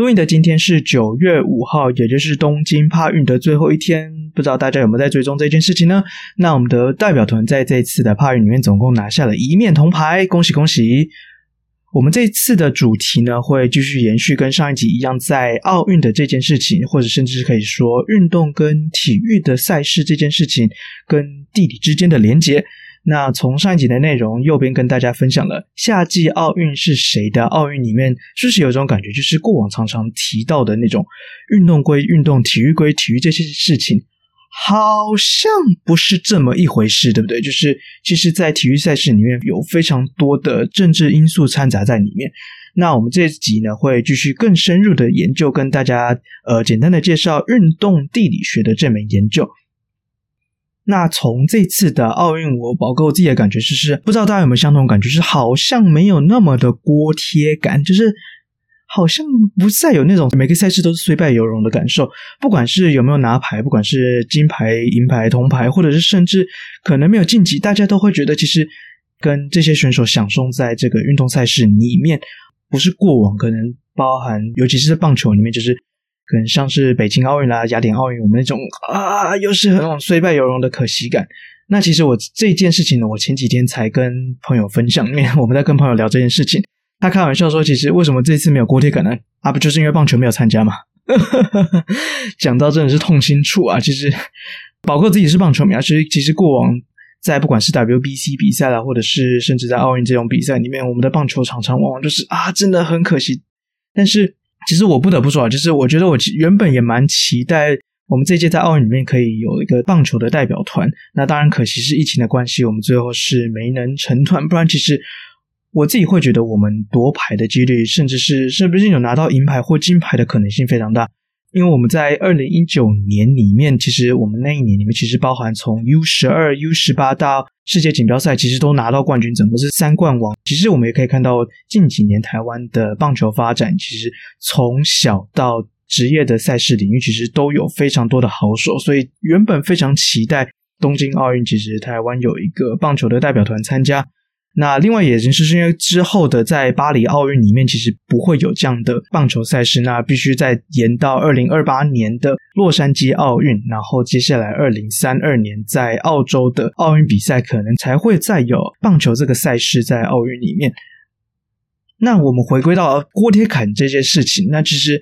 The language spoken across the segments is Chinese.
录音的今天是九月五号，也就是东京帕运的最后一天。不知道大家有没有在追踪这件事情呢？那我们的代表团在这次的帕运里面总共拿下了一面铜牌，恭喜恭喜！我们这次的主题呢，会继续延续跟上一集一样，在奥运的这件事情，或者甚至是可以说运动跟体育的赛事这件事情跟地理之间的连结。那从上一集的内容，右边跟大家分享了夏季奥运是谁的奥运里面，是不是有种感觉，就是过往常常提到的那种运动归运动，体育归体育这些事情，好像不是这么一回事，对不对？就是其实，在体育赛事里面有非常多的政治因素掺杂在里面。那我们这一集呢，会继续更深入的研究，跟大家呃简单的介绍运动地理学的这门研究。那从这次的奥运，我包括我自己的感觉就是，不知道大家有没有相同感觉，是好像没有那么的锅贴感，就是好像不再有那种每个赛事都是虽败犹荣的感受。不管是有没有拿牌，不管是金牌、银牌、铜牌，或者是甚至可能没有晋级，大家都会觉得其实跟这些选手享受在这个运动赛事里面，不是过往可能包含，尤其是在棒球里面，就是。可能像是北京奥运啦、雅典奥运，我们那种啊，又是很那种虽败犹荣的可惜感。那其实我这件事情呢，我前几天才跟朋友分享，因为我们在跟朋友聊这件事情，他开玩笑说，其实为什么这次没有锅贴感呢？啊，不就是因为棒球没有参加吗？讲到真的是痛心处啊！其实，包括自己是棒球迷啊，其实其实过往在不管是 WBC 比赛啦，或者是甚至在奥运这种比赛里面，我们的棒球常常往往就是啊，真的很可惜，但是。其实我不得不说啊，就是我觉得我原本也蛮期待我们这届在奥运里面可以有一个棒球的代表团。那当然可惜是疫情的关系，我们最后是没能成团。不然其实我自己会觉得我们夺牌的几率，甚至是是不是有拿到银牌或金牌的可能性非常大。因为我们在二零一九年里面，其实我们那一年里面其实包含从 U 十二、U 十八到世界锦标赛，其实都拿到冠军，整个是三冠王。其实我们也可以看到近几年台湾的棒球发展，其实从小到职业的赛事领域，其实都有非常多的好手。所以原本非常期待东京奥运，其实台湾有一个棒球的代表团参加。那另外也就是因为之后的在巴黎奥运里面，其实不会有这样的棒球赛事，那必须再延到二零二八年的洛杉矶奥运，然后接下来二零三二年在澳洲的奥运比赛，可能才会再有棒球这个赛事在奥运里面。那我们回归到锅贴感这件事情，那其实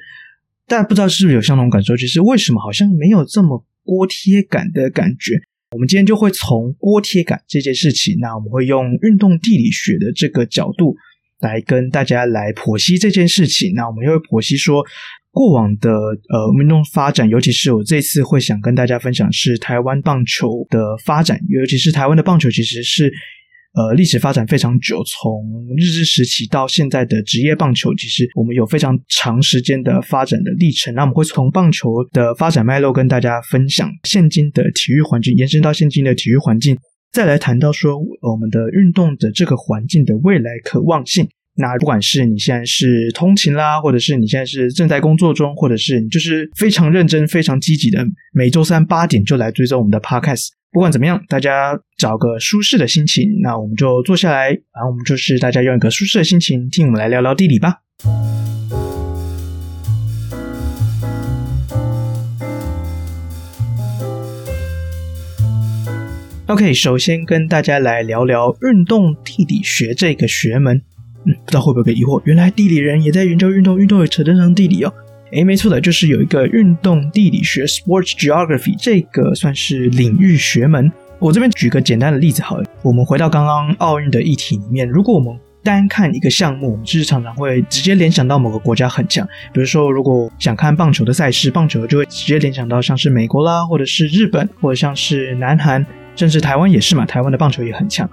大家不知道是不是有相同感受，就是为什么好像没有这么锅贴感的感觉？我们今天就会从锅贴感这件事情，那我们会用运动地理学的这个角度来跟大家来剖析这件事情。那我们又会剖析说过往的呃运动发展，尤其是我这次会想跟大家分享是台湾棒球的发展，尤其是台湾的棒球其实是。呃，历史发展非常久，从日治时期到现在的职业棒球，其实我们有非常长时间的发展的历程。那我们会从棒球的发展脉络跟大家分享现今的体育环境，延伸到现今的体育环境，再来谈到说我们的运动的这个环境的未来可望性。那不管是你现在是通勤啦，或者是你现在是正在工作中，或者是你就是非常认真、非常积极的，每周三八点就来追踪我们的 Podcast。不管怎么样，大家找个舒适的心情，那我们就坐下来，然后我们就是大家用一个舒适的心情，听我们来聊聊地理吧。OK，首先跟大家来聊聊运动地理学这个学门。嗯，不知道会不会有疑惑，原来地理人也在研究运动，运动也扯得上地理哦。诶，没错的，就是有一个运动地理学 （Sports Geography） 这个算是领域学门。我这边举个简单的例子好了，我们回到刚刚奥运的议题里面，如果我们单看一个项目，我们就是常常会直接联想到某个国家很强。比如说，如果想看棒球的赛事，棒球就会直接联想到像是美国啦，或者是日本，或者像是南韩，甚至台湾也是嘛，台湾的棒球也很强。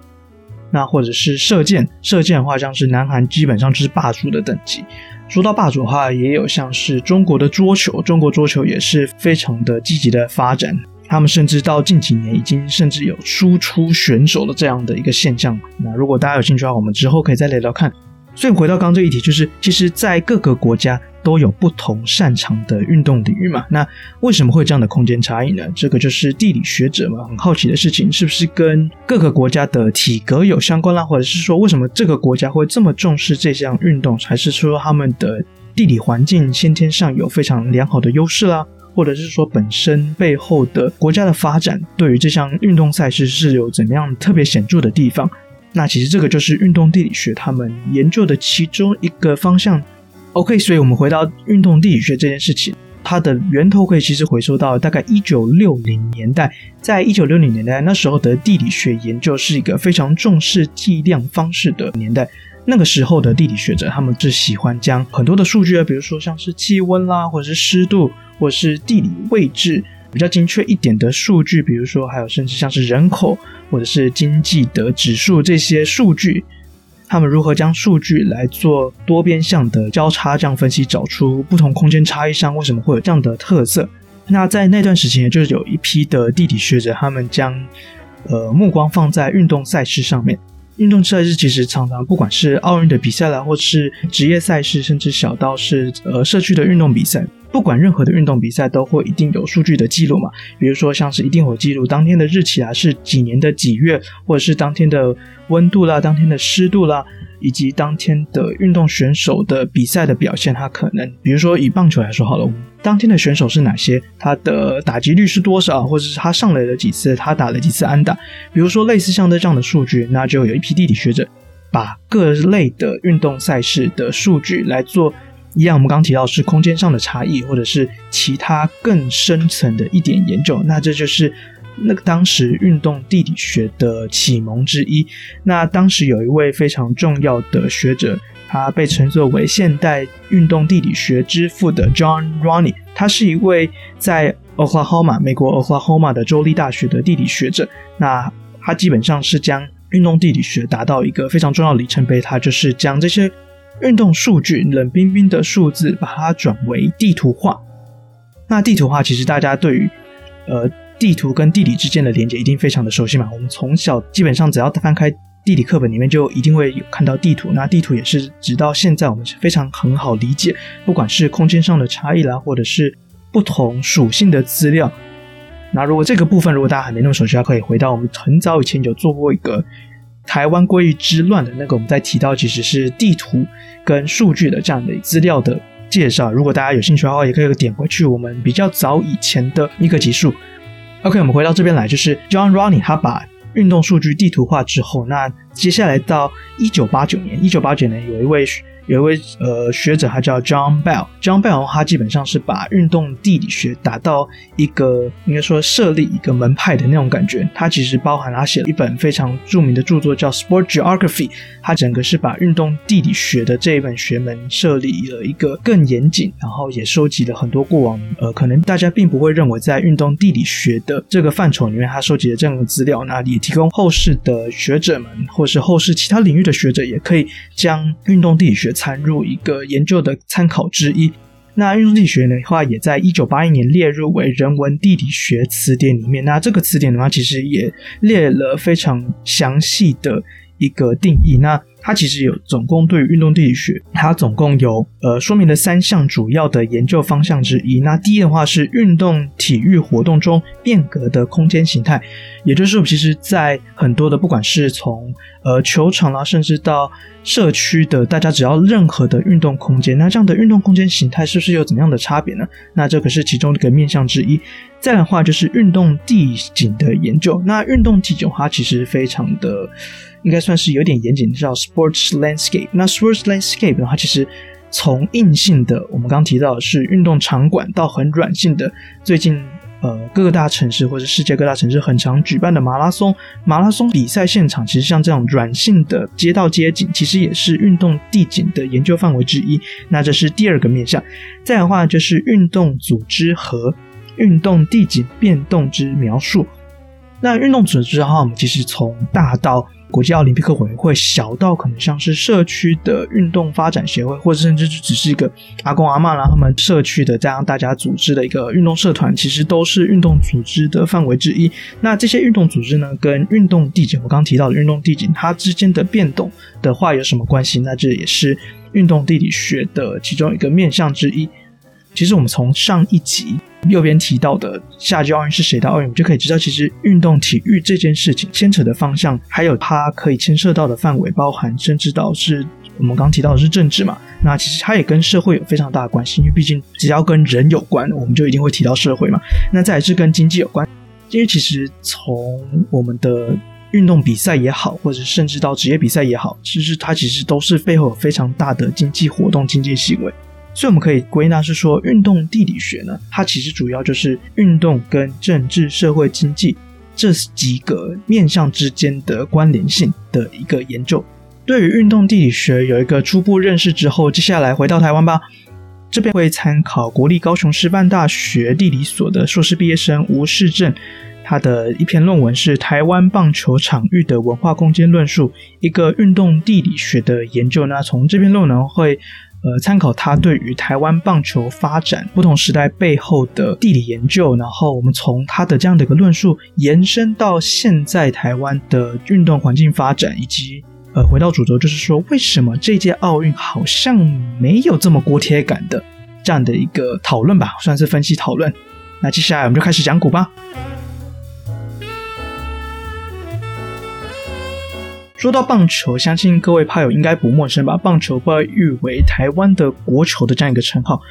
那或者是射箭，射箭的话，像是南韩基本上就是霸主的等级。说到霸主的话，也有像是中国的桌球，中国桌球也是非常的积极的发展。他们甚至到近几年已经甚至有输出选手的这样的一个现象。那如果大家有兴趣的话，我们之后可以再聊聊看。所以回到刚刚这一题，就是其实，在各个国家都有不同擅长的运动领域嘛。那为什么会这样的空间差异呢？这个就是地理学者们很好奇的事情，是不是跟各个国家的体格有相关啦？或者是说，为什么这个国家会这么重视这项运动？还是说他们的地理环境先天上有非常良好的优势啦？或者是说，本身背后的国家的发展对于这项运动赛事是有怎么样特别显著的地方？那其实这个就是运动地理学他们研究的其中一个方向。OK，所以我们回到运动地理学这件事情，它的源头可以其实回溯到大概一九六零年代。在一九六零年代那时候的地理学研究是一个非常重视计量方式的年代。那个时候的地理学者他们是喜欢将很多的数据啊，比如说像是气温啦，或者是湿度，或者是地理位置。比较精确一点的数据，比如说还有甚至像是人口或者是经济的指数这些数据，他们如何将数据来做多边向的交叉这样分析，找出不同空间差异上为什么会有这样的特色？那在那段时间，就是有一批的地理学者，他们将呃目光放在运动赛事上面。运动赛事其实常常不管是奥运的比赛啦，或是职业赛事，甚至小到是呃社区的运动比赛。不管任何的运动比赛，都会一定有数据的记录嘛，比如说像是一定有记录当天的日期啊，是几年的几月，或者是当天的温度啦，当天的湿度啦，以及当天的运动选手的比赛的表现，他可能，比如说以棒球来说好了，当天的选手是哪些，他的打击率是多少，或者是他上垒了几次，他打了几次安打，比如说类似像这样的数据，那就有一批地理学者把各类的运动赛事的数据来做。一样，我们刚提到是空间上的差异，或者是其他更深层的一点研究，那这就是那个当时运动地理学的启蒙之一。那当时有一位非常重要的学者，他被称作为现代运动地理学之父的 John Ronnie，他是一位在 Oklahoma 美国 Oklahoma 的州立大学的地理学者。那他基本上是将运动地理学达到一个非常重要的里程碑，他就是将这些。运动数据冷冰冰的数字，把它转为地图化。那地图化其实大家对于呃地图跟地理之间的连接一定非常的熟悉嘛。我们从小基本上只要翻开地理课本里面，就一定会有看到地图。那地图也是直到现在我们是非常很好理解，不管是空间上的差异啦，或者是不同属性的资料。那如果这个部分如果大家还没那么熟悉，可以回到我们很早以前有做过一个。台湾归于之乱的那个，我们在提到其实是地图跟数据的这样的资料的介绍。如果大家有兴趣的话，也可以点回去我们比较早以前的一个集数。OK，我们回到这边来，就是 John r o n n i e 他把运动数据地图化之后，那接下来到一九八九年，一九八九年有一位。有一位呃学者，他叫 John Bell。John Bell 他基本上是把运动地理学打到一个应该说设立一个门派的那种感觉。他其实包含他写了一本非常著名的著作叫 Sport Geography。他整个是把运动地理学的这一本学门设立了一个更严谨，然后也收集了很多过往呃可能大家并不会认为在运动地理学的这个范畴里面他收集的这样的资料，那也提供后世的学者们或是后世其他领域的学者也可以将运动地理学。参入一个研究的参考之一。那运动地理学的话，也在一九八一年列入为人文地理学词典里面。那这个词典的话，其实也列了非常详细的一个定义。那它其实有总共对于运动地理学，它总共有呃说明了三项主要的研究方向之一。那第一的话是运动体育活动中变革的空间形态，也就是说，其实在很多的不管是从呃球场啦，甚至到社区的大家只要任何的运动空间，那这样的运动空间形态是不是有怎样的差别呢？那这可是其中一个面向之一。再来的话就是运动地景的研究。那运动地景它其实非常的。应该算是有点严谨，叫 sports landscape。那 sports landscape 的话，其实从硬性的，我们刚刚提到的是运动场馆，到很软性的，最近呃各大城市或者世界各大城市很常举办的马拉松，马拉松比赛现场，其实像这种软性的街道街景，其实也是运动地景的研究范围之一。那这是第二个面向。再的话就是运动组织和运动地景变动之描述。那运动组织的话，我们其实从大到国际奥林匹克委员会，小到可能像是社区的运动发展协会，或者甚至只是一个阿公阿嬷啦，他们社区的这样大家组织的一个运动社团，其实都是运动组织的范围之一。那这些运动组织呢，跟运动地景，我刚刚提到的运动地景，它之间的变动的话有什么关系？那这也是运动地理学的其中一个面向之一。其实我们从上一集右边提到的夏季奥运是谁的奥运，我们就可以知道，其实运动体育这件事情牵扯的方向，还有它可以牵涉到的范围，包含甚至到是我们刚提到的是政治嘛。那其实它也跟社会有非常大的关系，因为毕竟只要跟人有关，我们就一定会提到社会嘛。那再来是跟经济有关，因为其实从我们的运动比赛也好，或者甚至到职业比赛也好，其实它其实都是背后有非常大的经济活动、经济行为。所以我们可以归纳是说，运动地理学呢，它其实主要就是运动跟政治、社会、经济这几个面向之间的关联性的一个研究。对于运动地理学有一个初步认识之后，接下来回到台湾吧。这边会参考国立高雄师范大学地理所的硕士毕业生吴世正，他的一篇论文是《台湾棒球场域的文化空间论述》，一个运动地理学的研究。那从这篇论文会。呃，参考他对于台湾棒球发展不同时代背后的地理研究，然后我们从他的这样的一个论述延伸到现在台湾的运动环境发展，以及呃，回到主轴，就是说为什么这届奥运好像没有这么锅贴感的这样的一个讨论吧，算是分析讨论。那接下来我们就开始讲古吧。说到棒球，相信各位炮友应该不陌生吧？棒球被誉为台湾的国球的这样一个称号，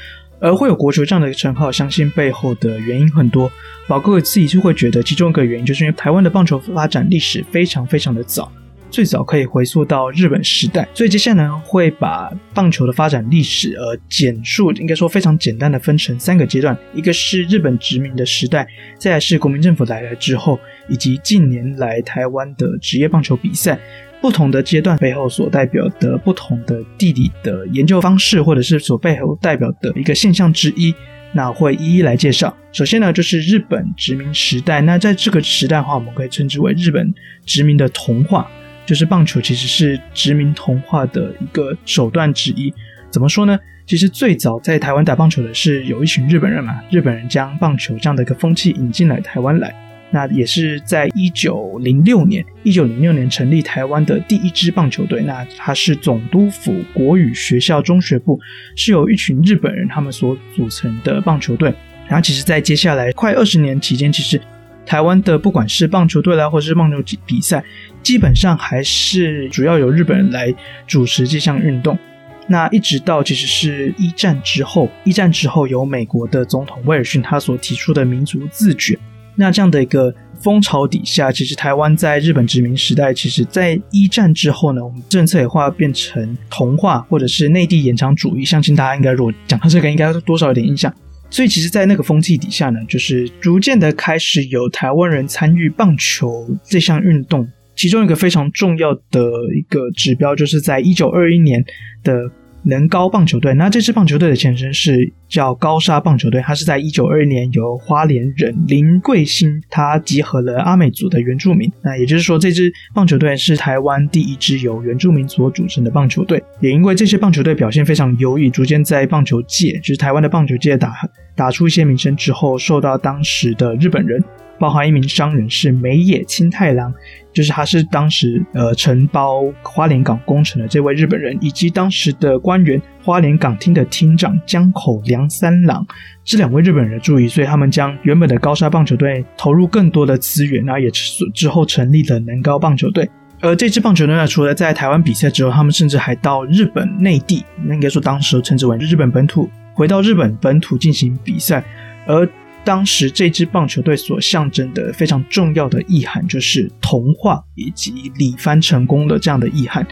而会有国球这样的一个称号，相信背后的原因很多。宝哥自己就会觉得，其中一个原因就是因为台湾的棒球发展历史非常非常的早，最早可以回溯到日本时代。所以接下来呢，会把棒球的发展历史呃简述，应该说非常简单的分成三个阶段：一个是日本殖民的时代，再来是国民政府来了之后，以及近年来台湾的职业棒球比赛。不同的阶段背后所代表的不同的地理的研究方式，或者是所背后代表的一个现象之一，那会一一来介绍。首先呢，就是日本殖民时代。那在这个时代的话，我们可以称之为日本殖民的童话，就是棒球其实是殖民同化的一个手段之一。怎么说呢？其实最早在台湾打棒球的是有一群日本人嘛，日本人将棒球这样的一个风气引进来台湾来。那也是在一九零六年，一九零六年成立台湾的第一支棒球队。那它是总督府国语学校中学部，是由一群日本人他们所组成的棒球队。然后，其实，在接下来快二十年期间，其实台湾的不管是棒球队啦，或者是棒球比赛，基本上还是主要由日本人来主持这项运动。那一直到其实是一战之后，一战之后由美国的总统威尔逊他所提出的民族自决。那这样的一个风潮底下，其实台湾在日本殖民时代，其实在一战之后呢，我们政策也会变成同化或者是内地延长主义。相信大家应该如果讲到这个，应该多少有点印象。所以其实，在那个风气底下呢，就是逐渐的开始有台湾人参与棒球这项运动。其中一个非常重要的一个指标，就是在一九二一年的。能高棒球队，那这支棒球队的前身是叫高砂棒球队，它是在一九二一年由花莲人林贵兴，他集合了阿美族的原住民，那也就是说，这支棒球队是台湾第一支由原住民所组成的棒球队。也因为这些棒球队表现非常优异，逐渐在棒球界，就是台湾的棒球界打打出一些名声之后，受到当时的日本人。包含一名商人是梅野清太郎，就是他是当时呃承包花莲港工程的这位日本人，以及当时的官员花莲港厅的厅长江口良三郎这两位日本人的注意，所以他们将原本的高砂棒球队投入更多的资源，然后也之后成立了能高棒球队。而这支棒球队呢，除了在台湾比赛之后，他们甚至还到日本内地，那应该说当时称之为日本本土，回到日本本土进行比赛，而。当时这支棒球队所象征的非常重要的意涵，就是童话以及李帆成功的这样的意涵。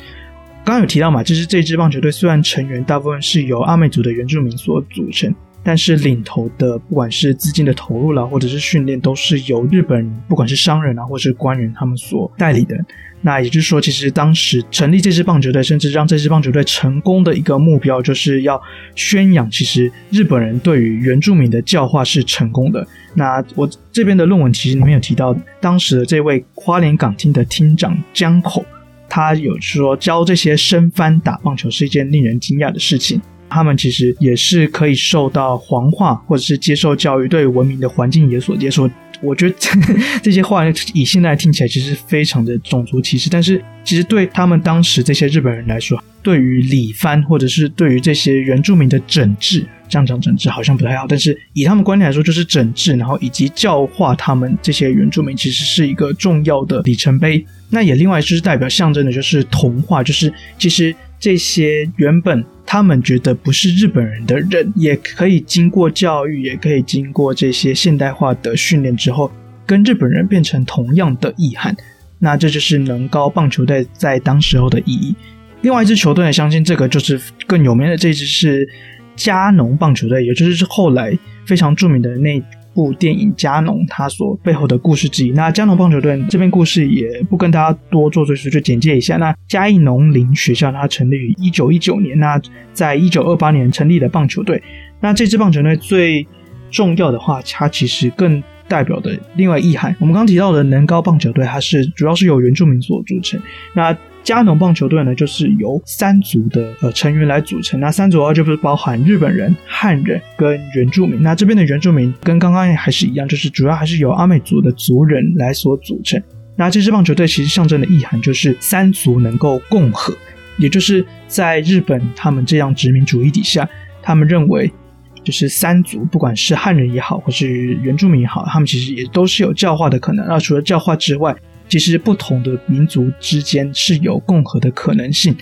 刚刚有提到嘛，就是这支棒球队虽然成员大部分是由阿美族的原住民所组成，但是领头的不管是资金的投入啦，或者是训练，都是由日本不管是商人啊，或是官员他们所代理的。那也就是说，其实当时成立这支棒球队，甚至让这支棒球队成功的一个目标，就是要宣扬，其实日本人对于原住民的教化是成功的。那我这边的论文其实里面有提到，当时的这位花莲港厅的厅长江口，他有说教这些生番打棒球是一件令人惊讶的事情。他们其实也是可以受到黄化或者是接受教育，对文明的环境也所接受。我觉得 这些话以现在听起来其实非常的种族歧视，但是其实对他们当时这些日本人来说，对于理番或者是对于这些原住民的整治，这样讲整治好像不太好，但是以他们观念来说，就是整治，然后以及教化他们这些原住民，其实是一个重要的里程碑。那也另外就是代表象征的就是童话，就是其实。这些原本他们觉得不是日本人的人，也可以经过教育，也可以经过这些现代化的训练之后，跟日本人变成同样的意涵。那这就是能高棒球队在当时候的意义。另外一支球队，相信这个就是更有名的，这支是加农棒球队，也就是后来非常著名的那。部电影《加农》它所背后的故事之一。那加农棒球队这边故事也不跟大家多做赘述，就简介一下。那嘉义农林学校它成立于一九一九年，那在一九二八年成立的棒球队。那这支棒球队最重要的话，它其实更代表的另外意涵。我们刚刚提到的能高棒球队，它是主要是由原住民所组成。那加农棒球队呢，就是由三族的呃成员来组成。那三族的话，就是包含日本人、汉人跟原住民。那这边的原住民跟刚刚还是一样，就是主要还是由阿美族的族人来所组成。那这支棒球队其实象征的意涵就是三族能够共和，也就是在日本他们这样殖民主义底下，他们认为就是三族，不管是汉人也好，或是原住民也好，他们其实也都是有教化的可能。那除了教化之外，其实不同的民族之间是有共和的可能性，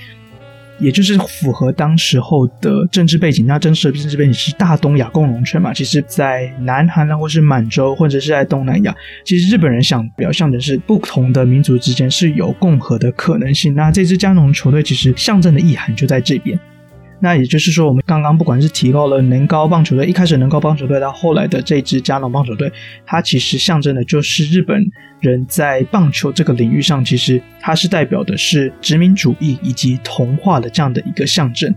也就是符合当时候的政治背景。那真实的政治背景是大东亚共荣圈嘛？其实，在南韩啊，或是满洲，或者是在东南亚，其实日本人想表象的是不同的民族之间是有共和的可能性。那这支加农球队其实象征的意涵就在这边。那也就是说，我们刚刚不管是提到了能高棒球队，一开始能高棒球队到后来的这支加农棒球队，它其实象征的就是日本人在棒球这个领域上，其实它是代表的是殖民主义以及同化的这样的一个象征。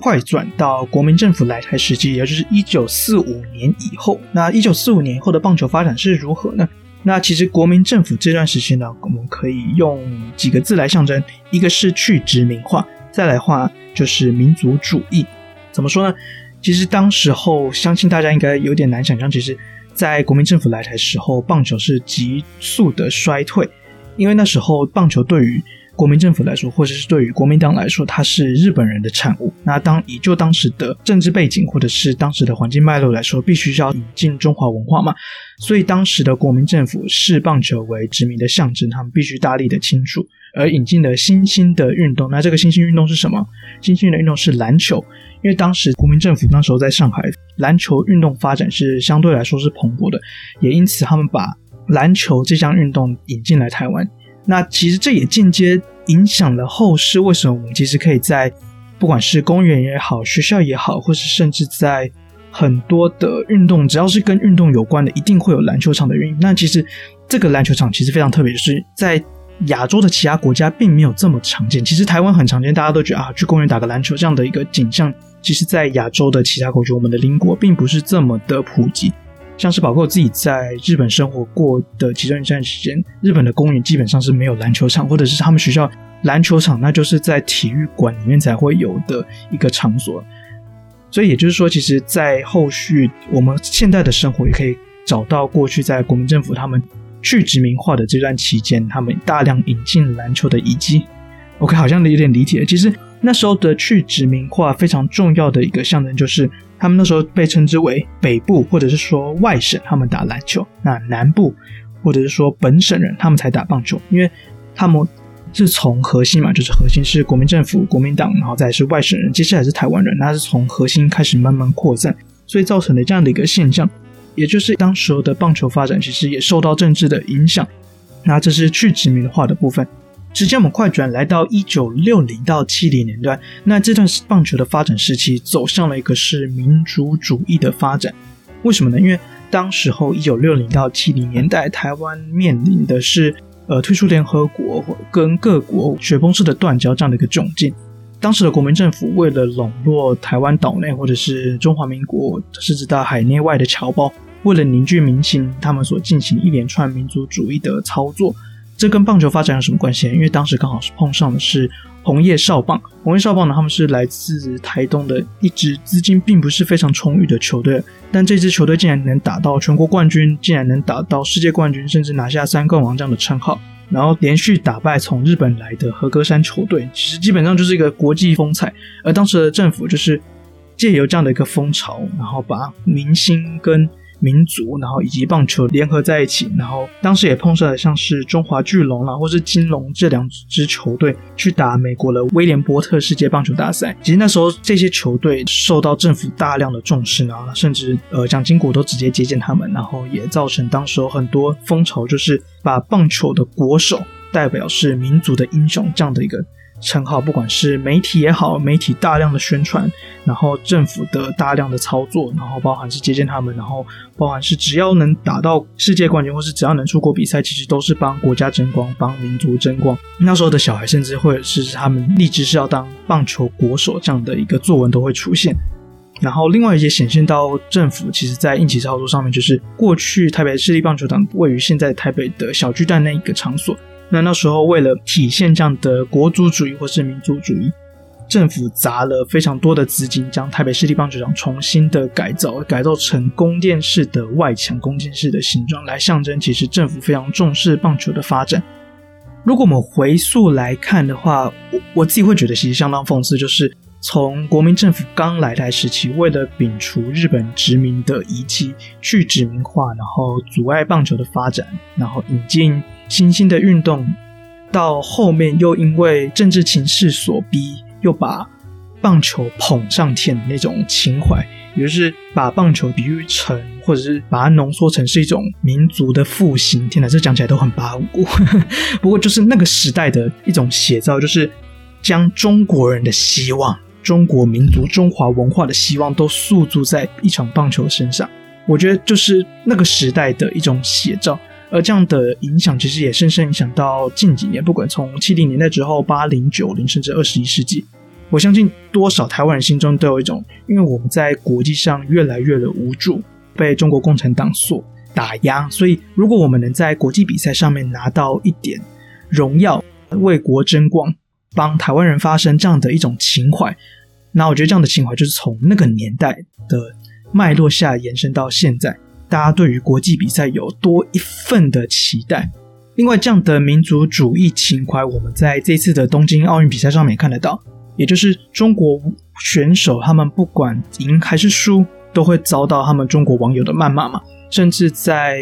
快转到国民政府来台时期，也就是一九四五年以后，那一九四五年以后的棒球发展是如何呢？那其实国民政府这段时期呢，我们可以用几个字来象征，一个是去殖民化，再来话就是民族主义。怎么说呢？其实当时候，相信大家应该有点难想象，其实，在国民政府来台时候，棒球是急速的衰退，因为那时候棒球对于国民政府来说，或者是对于国民党来说，它是日本人的产物。那当以就当时的政治背景，或者是当时的环境脉络来说，必须要引进中华文化嘛。所以当时的国民政府视棒球为殖民的象征，他们必须大力的清除，而引进了新兴的运动。那这个新兴运动是什么？新兴的运动是篮球。因为当时国民政府那时候在上海，篮球运动发展是相对来说是蓬勃的，也因此他们把篮球这项运动引进来台湾。那其实这也间接影响了后世。为什么我们其实可以在不管是公园也好、学校也好，或是甚至在很多的运动，只要是跟运动有关的，一定会有篮球场的原因。那其实这个篮球场其实非常特别，就是在亚洲的其他国家并没有这么常见。其实台湾很常见，大家都觉得啊，去公园打个篮球这样的一个景象，其实在亚洲的其他国家，我们的邻国并不是这么的普及。像是宝哥自己在日本生活过的其中一段时间，日本的公园基本上是没有篮球场，或者是他们学校篮球场，那就是在体育馆里面才会有的一个场所。所以也就是说，其实，在后续我们现在的生活也可以找到过去在国民政府他们去殖民化的这段期间，他们大量引进篮球的遗迹。OK，好像有点离题了。其实那时候的去殖民化非常重要的一个象征就是。他们那时候被称之为北部，或者是说外省，他们打篮球；那南部，或者是说本省人，他们才打棒球。因为他们是从核心嘛，就是核心是国民政府、国民党，然后再是外省人，接下来是台湾人，那是从核心开始慢慢扩散，所以造成了这样的一个现象，也就是当时候的棒球发展其实也受到政治的影响。那这是去殖民化的部分。直接我们快转来到一九六零到七零年段，那这段棒球的发展时期走向了一个是民族主义的发展。为什么呢？因为当时候一九六零到七零年代，台湾面临的是呃退出联合国跟各国雪崩式的断交这样的一个窘境。当时的国民政府为了笼络台湾岛内或者是中华民国，甚至到海内外的侨胞，为了凝聚民心，他们所进行一连串民族主义的操作。这跟棒球发展有什么关系？因为当时刚好是碰上的是红叶少棒。红叶少棒呢，他们是来自台东的一支资金并不是非常充裕的球队，但这支球队竟然能打到全国冠军，竟然能打到世界冠军，甚至拿下三冠王这样的称号，然后连续打败从日本来的和歌山球队，其实基本上就是一个国际风采。而当时的政府就是借由这样的一个风潮，然后把明星跟民族，然后以及棒球联合在一起，然后当时也碰上了像是中华巨龙啦，或是金龙这两支球队去打美国的威廉波特世界棒球大赛。其实那时候这些球队受到政府大量的重视呢，甚至呃蒋经国都直接接见他们，然后也造成当时很多风潮，就是把棒球的国手代表是民族的英雄这样的一个。称号，不管是媒体也好，媒体大量的宣传，然后政府的大量的操作，然后包含是接见他们，然后包含是只要能打到世界冠军，或是只要能出国比赛，其实都是帮国家争光，帮民族争光。那时候的小孩甚至会是他们立志是要当棒球国手这样的一个作文都会出现。然后另外也显现到政府其实在应急操作上面，就是过去台北市立棒球场位于现在台北的小巨蛋那一个场所。那那时候，为了体现这样的国族主义或是民族主义，政府砸了非常多的资金，将台北市立棒球场重新的改造，改造成宫殿式的外墙、宫殿式的形状，来象征其实政府非常重视棒球的发展。如果我们回溯来看的话，我我自己会觉得其实相当讽刺，就是从国民政府刚来台时期，为了摒除日本殖民的遗迹，去殖民化，然后阻碍棒球的发展，然后引进。新兴的运动，到后面又因为政治情势所逼，又把棒球捧上天的那种情怀，也就是把棒球比喻成，或者是把它浓缩成是一种民族的复兴。天哪，这讲起来都很八股。不过就是那个时代的一种写照，就是将中国人的希望、中国民族、中华文化的希望都诉诸在一场棒球身上。我觉得就是那个时代的一种写照。而这样的影响其实也深深影响到近几年，不管从七零年代之后，八零、九零，甚至二十一世纪，我相信多少台湾人心中都有一种，因为我们在国际上越来越的无助，被中国共产党所打压，所以如果我们能在国际比赛上面拿到一点荣耀，为国争光，帮台湾人发声这样的一种情怀，那我觉得这样的情怀就是从那个年代的脉络下延伸到现在。大家对于国际比赛有多一份的期待。另外，这样的民族主义情怀，我们在这次的东京奥运比赛上面也看得到。也就是中国选手，他们不管赢还是输，都会遭到他们中国网友的谩骂嘛。甚至在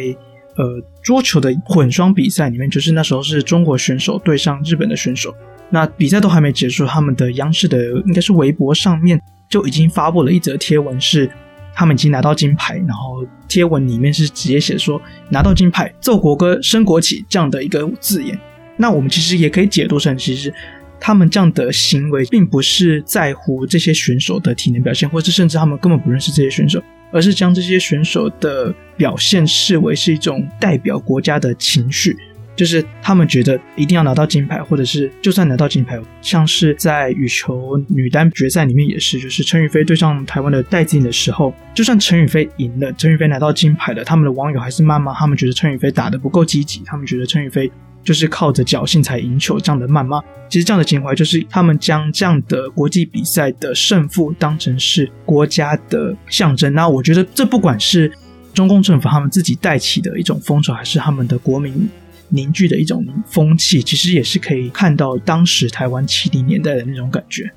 呃桌球的混双比赛里面，就是那时候是中国选手对上日本的选手，那比赛都还没结束，他们的央视的应该是微博上面就已经发布了一则贴文是。他们已经拿到金牌，然后贴文里面是直接写说拿到金牌，奏国歌，升国旗这样的一个字眼。那我们其实也可以解读成，其实他们这样的行为并不是在乎这些选手的体能表现，或是甚至他们根本不认识这些选手，而是将这些选手的表现视为是一种代表国家的情绪。就是他们觉得一定要拿到金牌，或者是就算拿到金牌，像是在羽球女单决赛里面也是，就是陈雨菲对上台湾的戴资颖的时候，就算陈雨菲赢了，陈雨菲拿到金牌了，他们的网友还是谩骂，他们觉得陈雨菲打得不够积极，他们觉得陈雨菲就是靠着侥幸才赢球这样的谩骂。其实这样的情怀就是他们将这样的国际比赛的胜负当成是国家的象征。那我觉得这不管是中共政府他们自己带起的一种风潮，还是他们的国民。凝聚的一种风气，其实也是可以看到当时台湾七零年代的那种感觉。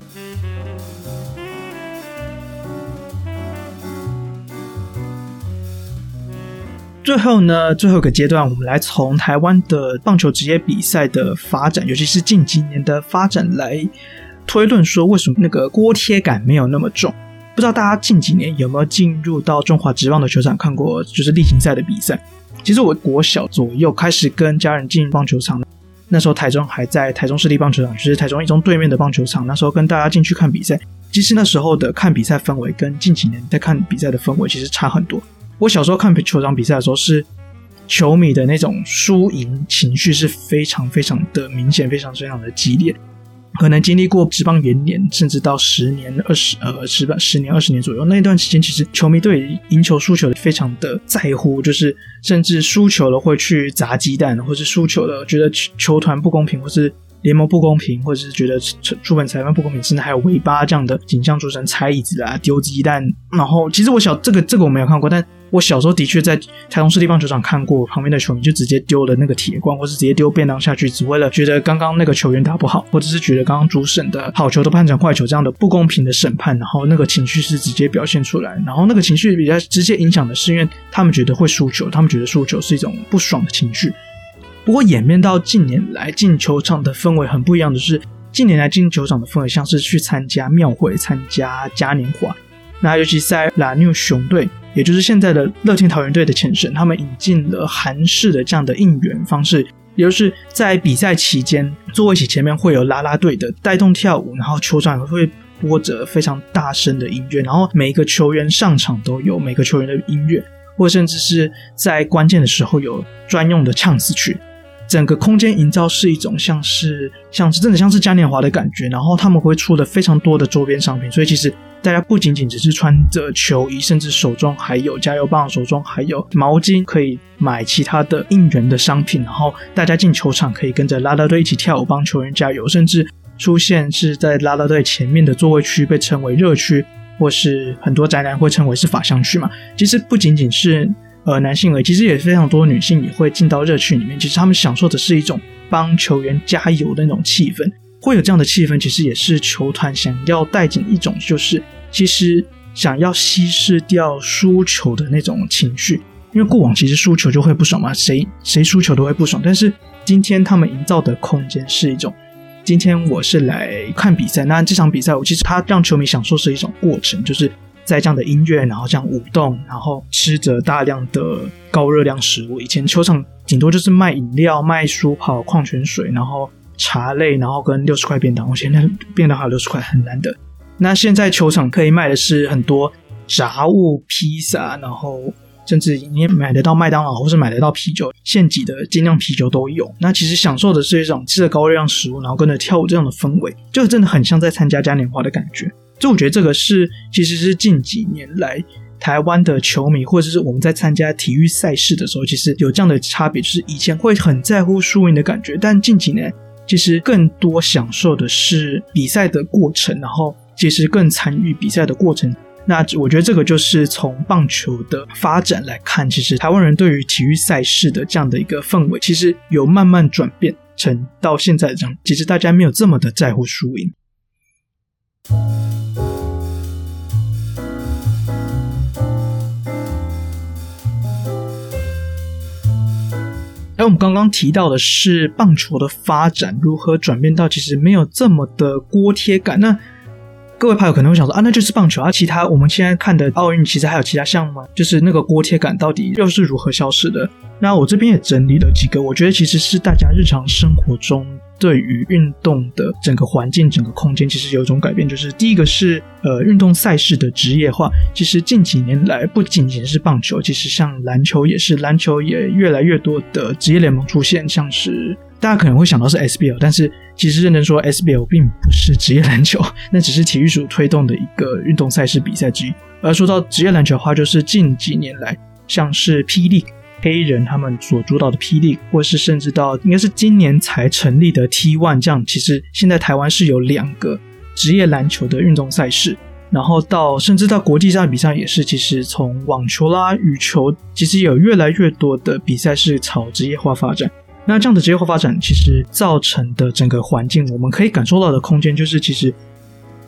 最后呢，最后一个阶段，我们来从台湾的棒球职业比赛的发展，尤其是近几年的发展来推论，说为什么那个锅贴感没有那么重？不知道大家近几年有没有进入到中华职棒的球场看过，就是例行赛的比赛？其实我国小左右开始跟家人进棒球场，那时候台中还在台中市立棒球场，就是台中一中对面的棒球场。那时候跟大家进去看比赛，其实那时候的看比赛氛围跟近几年在看比赛的氛围其实差很多。我小时候看球场比赛的时候，是球迷的那种输赢情绪是非常非常的明显，非常非常的激烈。可能经历过职棒元年，甚至到十年、二十呃十吧十年、二十年左右那一段时间，其实球迷对赢球输球非常的在乎，就是甚至输球了会去砸鸡蛋，或是输球了觉得球团不公平，或是联盟不公平，或者是觉得主本裁判不公平，甚至还有尾巴这样的景象，组成踩椅子啊、丢鸡蛋。然后其实我小这个这个我没有看过，但。我小时候的确在台中市立棒球场看过，旁边的球迷就直接丢了那个铁罐，或是直接丢便当下去，只为了觉得刚刚那个球员打不好，或者是觉得刚刚主审的好球都判成坏球这样的不公平的审判，然后那个情绪是直接表现出来，然后那个情绪比较直接影响的是，因为他们觉得会输球，他们觉得输球是一种不爽的情绪。不过演变到近年来进球场的氛围很不一样的是，近年来进球场的氛围像是去参加庙会、参加嘉年华，那尤其在 La New 熊队。也就是现在的乐天桃园队的前身，他们引进了韩式的这样的应援方式，也就是在比赛期间，座位席前面会有啦啦队的带动跳舞，然后球场也会播着非常大声的音乐，然后每一个球员上场都有每个球员的音乐，或甚至是在关键的时候有专用的呛死曲。整个空间营造是一种像是像是真的像是嘉年华的感觉，然后他们会出的非常多的周边商品，所以其实大家不仅仅只是穿着球衣，甚至手中还有加油棒，手中还有毛巾，可以买其他的应援的商品，然后大家进球场可以跟着拉拉队一起跳舞，帮球员加油，甚至出现是在拉拉队前面的座位区被称为热区，或是很多宅男会称为是法香区嘛。其实不仅仅是。呃，男性而已，其实也非常多女性也会进到热区里面。其实他们享受的是一种帮球员加油的那种气氛，会有这样的气氛，其实也是球团想要带进一种，就是其实想要稀释掉输球的那种情绪。因为过往其实输球就会不爽嘛，谁谁输球都会不爽。但是今天他们营造的空间是一种，今天我是来看比赛，那这场比赛我其实他让球迷享受是一种过程，就是。在这样的音乐，然后这样舞动，然后吃着大量的高热量食物。以前球场顶多就是卖饮料、卖舒跑、矿泉水，然后茶类，然后跟六十块便当。我现在便当还有六十块，很难得。那现在球场可以卖的是很多炸物、披萨，然后甚至你买得到麦当劳，或是买得到啤酒，现挤的精酿啤酒都有。那其实享受的是一种吃着高热量食物，然后跟着跳舞这样的氛围，就真的很像在参加嘉年华的感觉。就我觉得这个是，其实是近几年来台湾的球迷，或者是我们在参加体育赛事的时候，其实有这样的差别，就是以前会很在乎输赢的感觉，但近几年其实更多享受的是比赛的过程，然后其实更参与比赛的过程。那我觉得这个就是从棒球的发展来看，其实台湾人对于体育赛事的这样的一个氛围，其实有慢慢转变成到现在这样，其实大家没有这么的在乎输赢。而我们刚刚提到的是棒球的发展如何转变到其实没有这么的锅贴感。那各位朋友可能会想说啊，那就是棒球啊，其他我们现在看的奥运其实还有其他项目吗？就是那个锅贴感到底又是如何消失的？那我这边也整理了几个，我觉得其实是大家日常生活中。对于运动的整个环境、整个空间，其实有一种改变，就是第一个是呃运动赛事的职业化。其实近几年来，不仅仅是棒球，其实像篮球也是，篮球也越来越多的职业联盟出现。像是大家可能会想到是 SBL，但是其实认真说，SBL 并不是职业篮球，那只是体育署推动的一个运动赛事比赛之一。而说到职业篮球的话，就是近几年来，像是霹雳。黑人他们所主导的霹雳，或是甚至到应该是今年才成立的 T One，这样其实现在台湾是有两个职业篮球的运动赛事，然后到甚至到国际上比赛也是，其实从网球啦、羽球，其实有越来越多的比赛是朝职业化发展。那这样的职业化发展，其实造成的整个环境，我们可以感受到的空间，就是其实。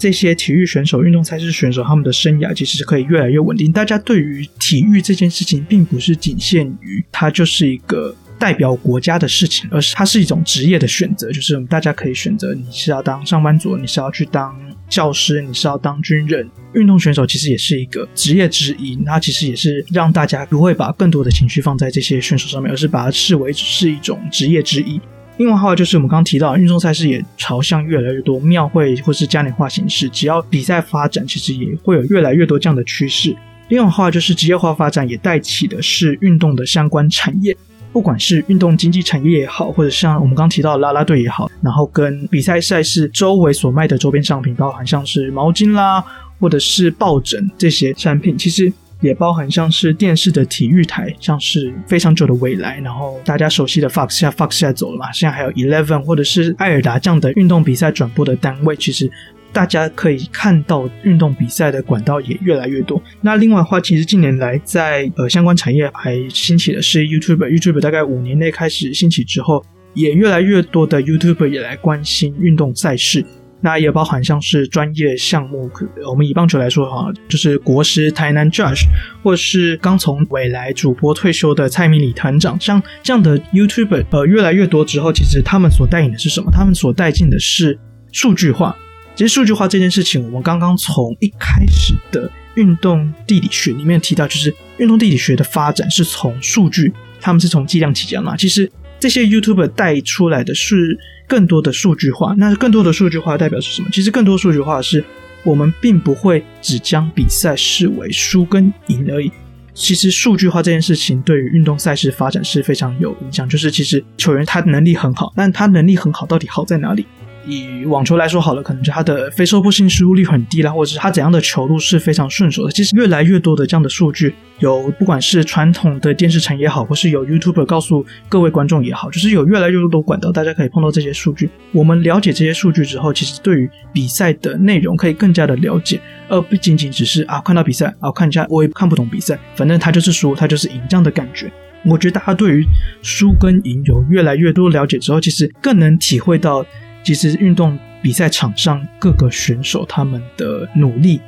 这些体育选手、运动赛事选手，他们的生涯其实是可以越来越稳定。大家对于体育这件事情，并不是仅限于它就是一个代表国家的事情，而是它是一种职业的选择。就是大家可以选择，你是要当上班族，你是要去当教师，你是要当军人。运动选手其实也是一个职业之一，它其实也是让大家不会把更多的情绪放在这些选手上面，而是把它视为只是一种职业之一。另外的话，就是我们刚刚提到，运动赛事也朝向越来越多庙会或是嘉年华形式。只要比赛发展，其实也会有越来越多这样的趋势。另外的话，就是职业化发展也带起的是运动的相关产业。不管是运动经济产业也好，或者像我们刚提到的啦啦队也好，然后跟比赛赛事周围所卖的周边商品，包含像是毛巾啦，或者是抱枕这些产品，其实也包含像是电视的体育台，像是非常久的未来，然后大家熟悉的 Fox，现在 Fox 现在走了嘛，现在还有 Eleven 或者是爱尔达这样的运动比赛转播的单位，其实。大家可以看到运动比赛的管道也越来越多。那另外的话，其实近年来在呃相关产业还兴起的是 YouTube。YouTube 大概五年内开始兴起之后，也越来越多的 YouTube 也来关心运动赛事。那也包含像是专业项目，我们以棒球来说哈，就是国师台南 Josh，或是刚从未来主播退休的蔡明里团长，像这样的 YouTuber 呃越来越多之后，其实他们所带领的是什么？他们所带进的是数据化。其实数据化这件事情，我们刚刚从一开始的运动地理学里面提到，就是运动地理学的发展是从数据，他们是从计量起家嘛。其实这些 YouTuber 带出来的是更多的数据化，那更多的数据化代表是什么？其实更多数据化是我们并不会只将比赛视为输跟赢而已。其实数据化这件事情对于运动赛事发展是非常有影响。就是其实球员他能力很好，但他能力很好到底好在哪里？以网球来说好了，可能就他的非受迫性失误率很低啦，或者是他怎样的球路是非常顺手的。其实越来越多的这样的数据，有不管是传统的电视城也好，或是有 YouTuber 告诉各位观众也好，就是有越来越多管道，大家可以碰到这些数据。我们了解这些数据之后，其实对于比赛的内容可以更加的了解，而不仅仅只是啊看到比赛啊看一下，我也看不懂比赛，反正他就是输，他就是赢这样的感觉。我觉得大家对于输跟赢有越来越多了解之后，其实更能体会到。其实运动比赛场上各个选手他们的努力，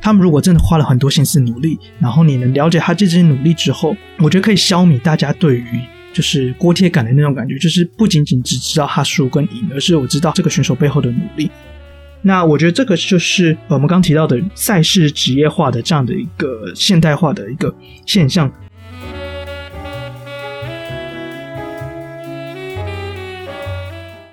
他们如果真的花了很多心思努力，然后你能了解他这些努力之后，我觉得可以消弭大家对于就是锅贴感的那种感觉，就是不仅仅只知道他输跟赢，而是我知道这个选手背后的努力。那我觉得这个就是我们刚提到的赛事职业化的这样的一个现代化的一个现象。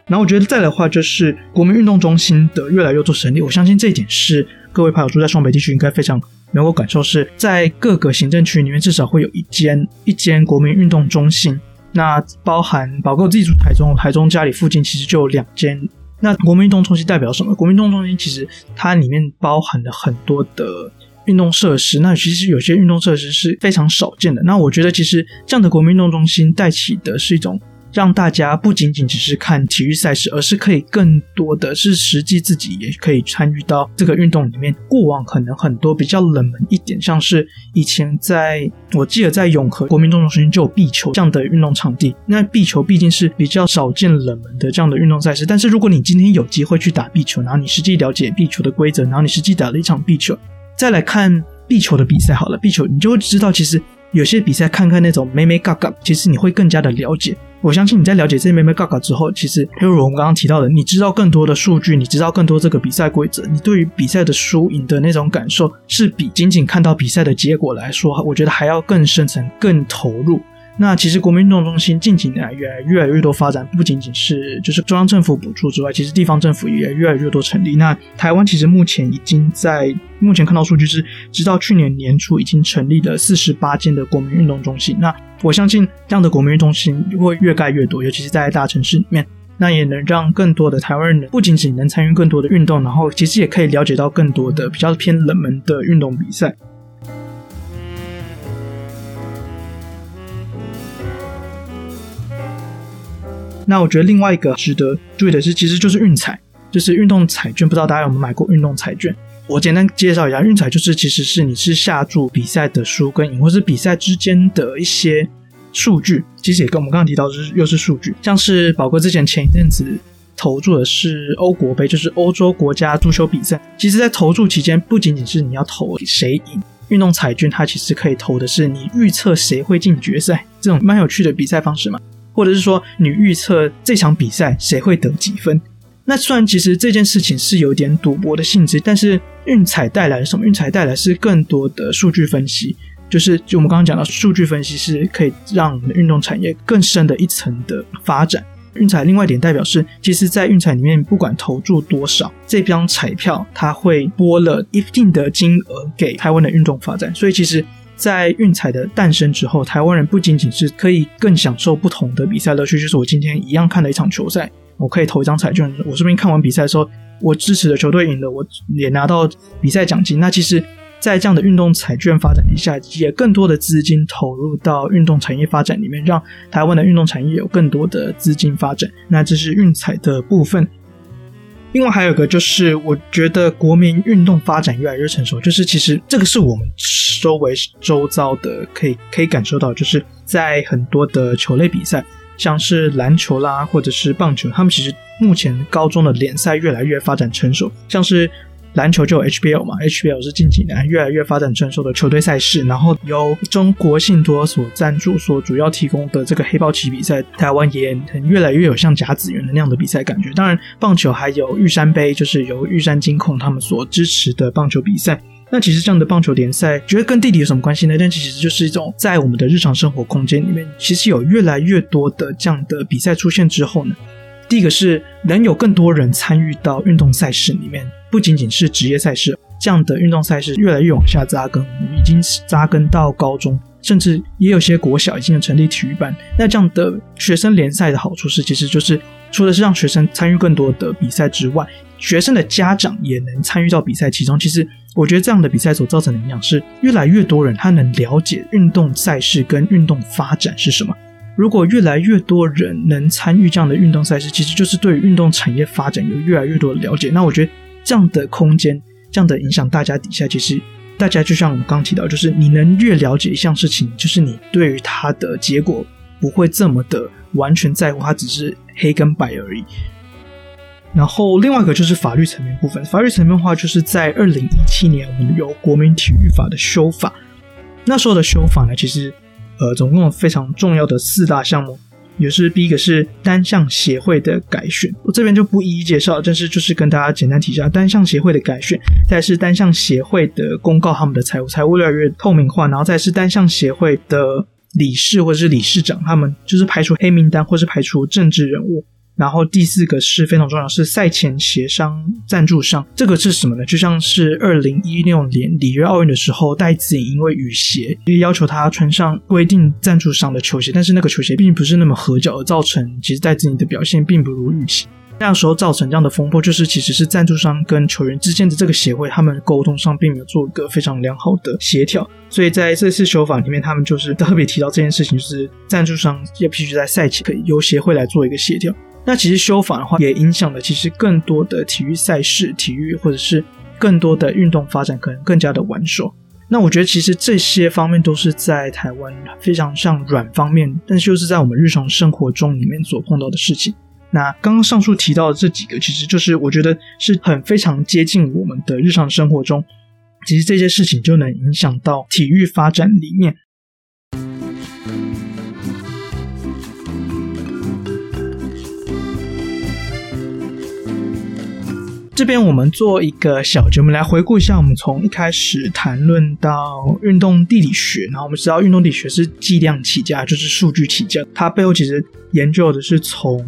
然后我觉得再的话，就是国民运动中心的越来越多成立，我相信这一点是各位朋友住在双北地区应该非常能够感受，是在各个行政区里面至少会有一间一间国民运动中心。那包含包括自己住台中，台中家里附近其实就有两间。那国民运动中心代表什么？国民运动中心其实它里面包含了很多的运动设施，那其实有些运动设施是非常少见的。那我觉得其实这样的国民运动中心带起的是一种。让大家不仅仅只是看体育赛事，而是可以更多的是实际自己也可以参与到这个运动里面。过往可能很多比较冷门一点，像是以前在我记得在永和国民运动中心就有壁球这样的运动场地。那壁球毕竟是比较少见冷门的这样的运动赛事，但是如果你今天有机会去打壁球，然后你实际了解壁球的规则，然后你实际打了一场壁球，再来看壁球的比赛，好了，壁球你就会知道，其实有些比赛看看那种眉眉角角，其实你会更加的了解。我相信你在了解这些眉眉角角之后，其实，例如我们刚刚提到的，你知道更多的数据，你知道更多这个比赛规则，你对于比赛的输赢的那种感受，是比仅仅看到比赛的结果来说，我觉得还要更深层、更投入。那其实国民运动中心近几年来越来越来越多发展，不仅仅是就是中央政府补助之外，其实地方政府也越来越多成立。那台湾其实目前已经在目前看到数据是，直到去年年初已经成立了四十八间的国民运动中心。那我相信这样的国民运动中心会越盖越多，尤其是在大城市里面，那也能让更多的台湾人不仅仅能参与更多的运动，然后其实也可以了解到更多的比较偏冷门的运动比赛。那我觉得另外一个值得注意的是，其实就是运彩，就是运动彩券。不知道大家有没有买过运动彩券？我简单介绍一下，运彩就是其实是你是下注比赛的输跟赢，或是比赛之间的一些数据。其实也跟我们刚刚提到的是又是数据，像是宝哥之前前一阵子投注的是欧国杯，就是欧洲国家足球比赛。其实，在投注期间，不仅仅是你要投谁赢，运动彩券它其实可以投的是你预测谁会进决赛，这种蛮有趣的比赛方式嘛。或者是说，你预测这场比赛谁会得几分？那虽然其实这件事情是有点赌博的性质，但是运彩带来什么？运彩带来是更多的数据分析，就是就我们刚刚讲到，数据分析是可以让我们的运动产业更深的一层的发展。运彩另外一点代表是，其实，在运彩里面，不管投注多少，这张彩票它会拨了一定的金额给台湾的运动发展，所以其实。在运彩的诞生之后，台湾人不仅仅是可以更享受不同的比赛乐趣，就是我今天一样看了一场球赛，我可以投一张彩券，我顺便看完比赛的时候，我支持的球队赢了，我也拿到比赛奖金。那其实。在这样的运动彩券发展底下，也更多的资金投入到运动产业发展里面，让台湾的运动产业有更多的资金发展。那这是运彩的部分。另外还有一个就是，我觉得国民运动发展越来越成熟，就是其实这个是我们周围周遭的可以可以感受到，就是在很多的球类比赛，像是篮球啦，或者是棒球，他们其实目前高中的联赛越来越发展成熟，像是。篮球就有 HBL 嘛，HBL 是近几年越来越发展成熟的球队赛事，然后由中国信托所赞助、所主要提供的这个黑豹旗比赛，台湾也越来越有像甲子园的那样的比赛感觉。当然，棒球还有玉山杯，就是由玉山金控他们所支持的棒球比赛。那其实这样的棒球联赛，觉得跟地理有什么关系呢？但其实就是一种在我们的日常生活空间里面，其实有越来越多的这样的比赛出现之后呢，第一个是能有更多人参与到运动赛事里面。不仅仅是职业赛事，这样的运动赛事越来越往下扎根，已经扎根到高中，甚至也有些国小已经成立体育班。那这样的学生联赛的好处是，其实就是除了是让学生参与更多的比赛之外，学生的家长也能参与到比赛其中。其实我觉得这样的比赛所造成的影响是，越来越多人他能了解运动赛事跟运动发展是什么。如果越来越多人能参与这样的运动赛事，其实就是对于运动产业发展有越来越多的了解。那我觉得。这样的空间，这样的影响大家底下，其实大家就像我刚刚提到，就是你能越了解一项事情，就是你对于它的结果不会这么的完全在乎，它只是黑跟白而已。然后另外一个就是法律层面部分，法律层面的话，就是在二零一七年，我们有国民体育法的修法。那时候的修法呢，其实呃，总共有非常重要的四大项目。也是第一个是单项协会的改选，我这边就不一一介绍，但是就是跟大家简单提一下单项协会的改选。再是单项协会的公告，他们的财务财务越来越透明化，然后再是单项协会的理事或者是理事长，他们就是排除黑名单或是排除政治人物。然后第四个是非常重要，是赛前协商赞助商。这个是什么呢？就像是二零一六年里约奥运的时候，戴资颖因为雨鞋，因为要求他穿上规定赞助商的球鞋，但是那个球鞋并不是那么合脚，而造成其实戴资颖的表现并不如预期。那时候造成这样的风波，就是其实是赞助商跟球员之间的这个协会，他们沟通上并没有做一个非常良好的协调。所以在这次修法里面，他们就是特别提到这件事情，就是赞助商也必须在赛前可以由协会来做一个协调。那其实修法的话，也影响了其实更多的体育赛事、体育或者是更多的运动发展，可能更加的完熟。那我觉得其实这些方面都是在台湾非常像软方面，但是就是在我们日常生活中里面所碰到的事情。那刚刚上述提到的这几个，其实就是我觉得是很非常接近我们的日常生活中，其实这些事情就能影响到体育发展里面。这边我们做一个小节目来回顾一下，我们从一开始谈论到运动地理学，然后我们知道运动地理学是计量起家，就是数据起家，它背后其实研究的是从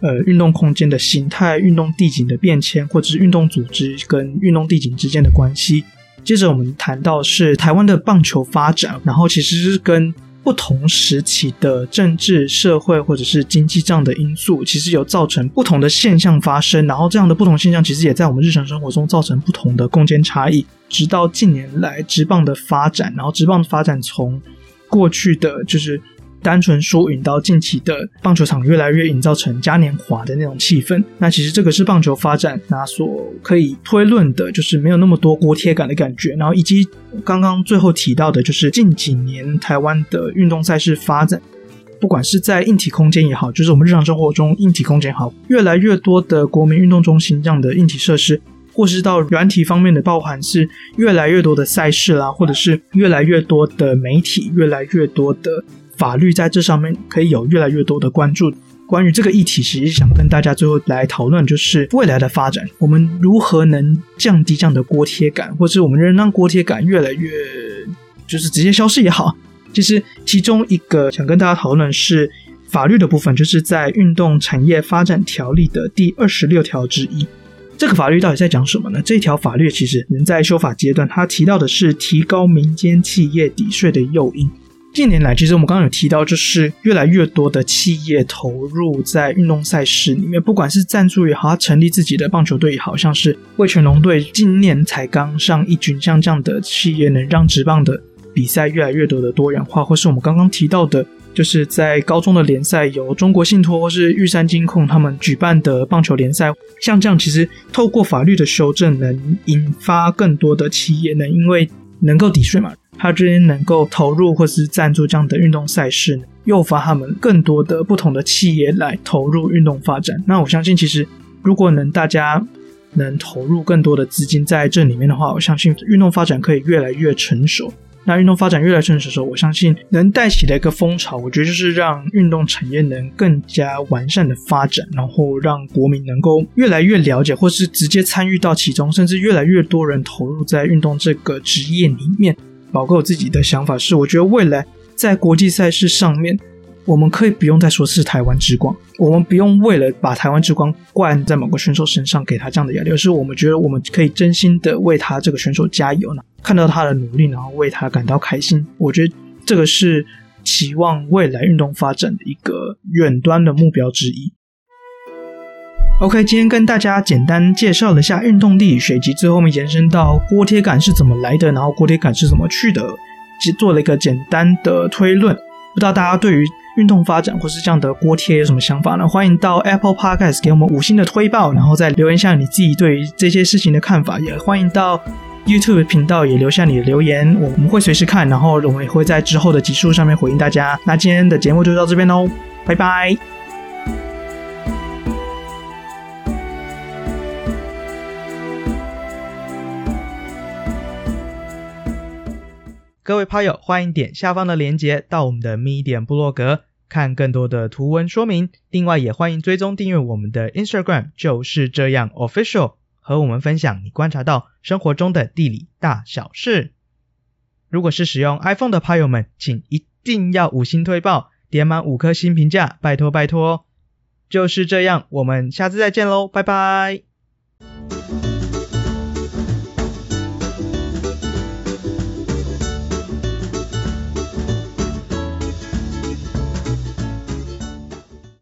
呃运动空间的形态、运动地景的变迁，或者是运动组织跟运动地景之间的关系。接着我们谈到是台湾的棒球发展，然后其实是跟不同时期的政治、社会或者是经济这样的因素，其实有造成不同的现象发生。然后这样的不同现象，其实也在我们日常生活中造成不同的空间差异。直到近年来职棒的发展，然后职棒的发展从过去的就是。单纯输赢到近期的棒球场越来越营造成嘉年华的那种气氛，那其实这个是棒球发展那所可以推论的，就是没有那么多锅贴感的感觉。然后以及刚刚最后提到的，就是近几年台湾的运动赛事发展，不管是在硬体空间也好，就是我们日常生活中硬体空间也好，越来越多的国民运动中心这样的硬体设施，或是到软体方面的包含是越来越多的赛事啦，或者是越来越多的媒体，越来越多的。法律在这上面可以有越来越多的关注。关于这个议题，其实想跟大家最后来讨论，就是未来的发展，我们如何能降低这样的锅贴感，或者我们能让锅贴感越来越就是直接消失也好。其实其中一个想跟大家讨论是法律的部分，就是在《运动产业发展条例》的第二十六条之一。这个法律到底在讲什么呢？这条法律其实仍在修法阶段，它提到的是提高民间企业抵税的诱因。近年来，其实我们刚刚有提到，就是越来越多的企业投入在运动赛事里面，不管是赞助也好，成立自己的棒球队也好，像是味全龙队今年才刚上一军，像这样的企业能让职棒的比赛越来越多的多元化，或是我们刚刚提到的，就是在高中的联赛由中国信托或是玉山金控他们举办的棒球联赛，像这样，其实透过法律的修正，能引发更多的企业能因为能够抵税嘛。他之间能够投入或是赞助这样的运动赛事，诱发他们更多的不同的企业来投入运动发展。那我相信，其实如果能大家能投入更多的资金在这里面的话，我相信运动发展可以越来越成熟。那运动发展越来越成熟的时候，我相信能带起的一个风潮，我觉得就是让运动产业能更加完善的发展，然后让国民能够越来越了解，或是直接参与到其中，甚至越来越多人投入在运动这个职业里面。宝哥，我自己的想法是，我觉得未来在国际赛事上面，我们可以不用再说是台湾之光，我们不用为了把台湾之光灌在某个选手身上，给他这样的压力，而是我们觉得我们可以真心的为他这个选手加油呢，看到他的努力，然后为他感到开心。我觉得这个是期望未来运动发展的一个远端的目标之一。OK，今天跟大家简单介绍了一下运动力学，以及最后面延伸到锅贴感是怎么来的，然后锅贴感是怎么去的，其实做了一个简单的推论。不知道大家对于运动发展或是这样的锅贴有什么想法呢？欢迎到 Apple Podcast 给我们五星的推爆，然后再留言下你自己对于这些事情的看法。也欢迎到 YouTube 频道也留下你的留言，我们会随时看，然后我们也会在之后的集数上面回应大家。那今天的节目就到这边喽，拜拜。各位趴友，欢迎点下方的链接到我们的 Medium 部落格看更多的图文说明。另外，也欢迎追踪订阅我们的 Instagram，就是这样 Official，和我们分享你观察到生活中的地理大小事。如果是使用 iPhone 的趴友们，请一定要五星推爆，点满五颗星评价，拜托拜托。就是这样，我们下次再见喽，拜拜。